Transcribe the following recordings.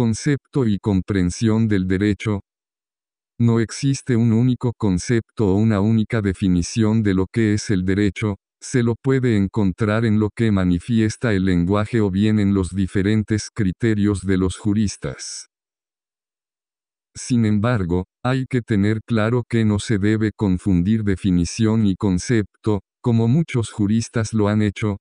concepto y comprensión del derecho. No existe un único concepto o una única definición de lo que es el derecho, se lo puede encontrar en lo que manifiesta el lenguaje o bien en los diferentes criterios de los juristas. Sin embargo, hay que tener claro que no se debe confundir definición y concepto, como muchos juristas lo han hecho.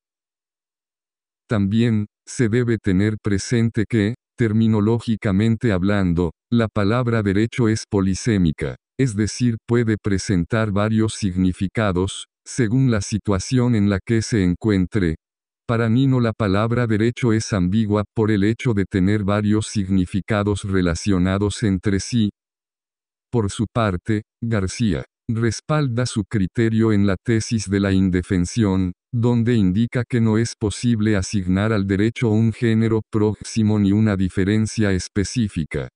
También, se debe tener presente que, terminológicamente hablando, la palabra derecho es polisémica, es decir, puede presentar varios significados, según la situación en la que se encuentre. Para Nino la palabra derecho es ambigua por el hecho de tener varios significados relacionados entre sí. Por su parte, García respalda su criterio en la tesis de la indefensión, donde indica que no es posible asignar al derecho un género próximo ni una diferencia específica.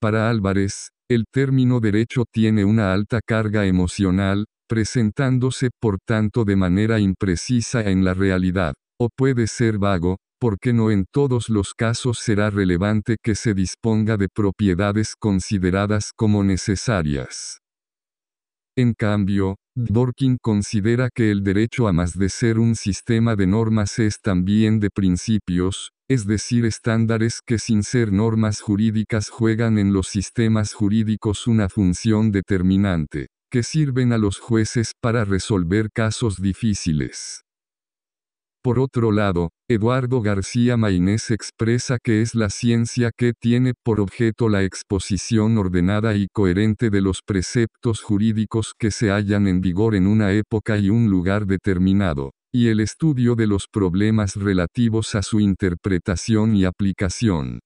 Para Álvarez, el término derecho tiene una alta carga emocional, presentándose por tanto de manera imprecisa en la realidad, o puede ser vago, porque no en todos los casos será relevante que se disponga de propiedades consideradas como necesarias. En cambio, Dworkin considera que el derecho a más de ser un sistema de normas es también de principios, es decir, estándares que sin ser normas jurídicas juegan en los sistemas jurídicos una función determinante que sirven a los jueces para resolver casos difíciles. Por otro lado, Eduardo García Mainés expresa que es la ciencia que tiene por objeto la exposición ordenada y coherente de los preceptos jurídicos que se hallan en vigor en una época y un lugar determinado, y el estudio de los problemas relativos a su interpretación y aplicación.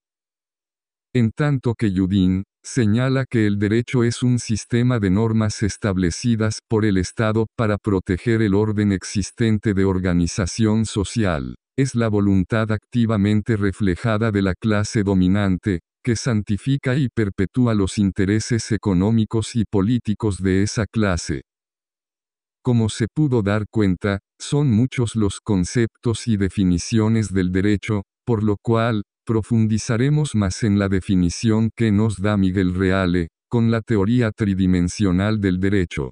En tanto que Yudin, señala que el derecho es un sistema de normas establecidas por el Estado para proteger el orden existente de organización social. Es la voluntad activamente reflejada de la clase dominante, que santifica y perpetúa los intereses económicos y políticos de esa clase. Como se pudo dar cuenta, son muchos los conceptos y definiciones del derecho, por lo cual, Profundizaremos más en la definición que nos da Miguel Reale, con la teoría tridimensional del derecho.